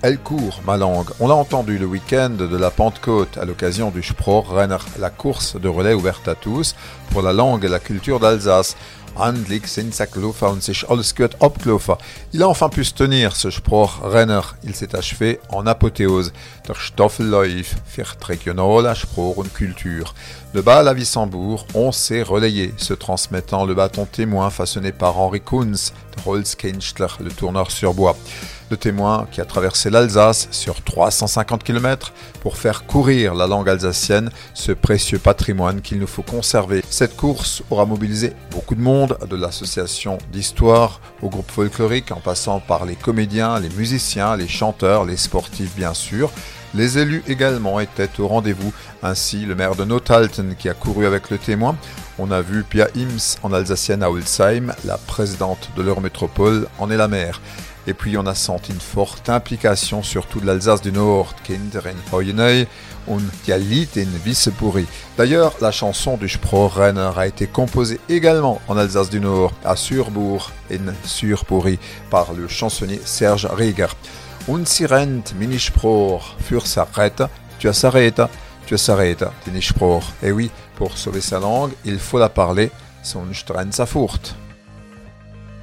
Elle court, ma langue. On l'a entendu le week-end de la Pentecôte à l'occasion du Sproch Renner, la course de relais ouverte à tous pour la langue et la culture d'Alsace. Handlich sind und sich alles Il a enfin pu se tenir, ce Spruch Renner. Il s'est achevé en apothéose. Der Stoffelläuf wird regionaler Spruch und Kultur. De bas à Wissembourg, on s'est relayé, se transmettant le bâton témoin façonné par Henri Kunz, Holzkünstler, le tourneur sur bois de témoins qui a traversé l'Alsace sur 350 km pour faire courir la langue alsacienne, ce précieux patrimoine qu'il nous faut conserver. Cette course aura mobilisé beaucoup de monde, de l'association d'histoire au groupe folklorique en passant par les comédiens, les musiciens, les chanteurs, les sportifs bien sûr. Les élus également étaient au rendez-vous, ainsi le maire de Nothalten qui a couru avec le témoin. On a vu Pia Ims en alsacienne à Ulsheim, la présidente de leur métropole en est la maire. Et puis on a senti une forte implication surtout de l'Alsace du Nord, Kinder in Heuenei und Lied in Wissepuri. D'ailleurs, la chanson du Sprochrenner a été composée également en Alsace du Nord, à Surbourg in Surpuri, par le chansonnier Serge Rieger. Un sirent Minispruch für s'arrête, tu as s'arrête, tu as s'arrête. Et oui, pour sauver sa langue, il faut la parler, sonst rennt sa furcht.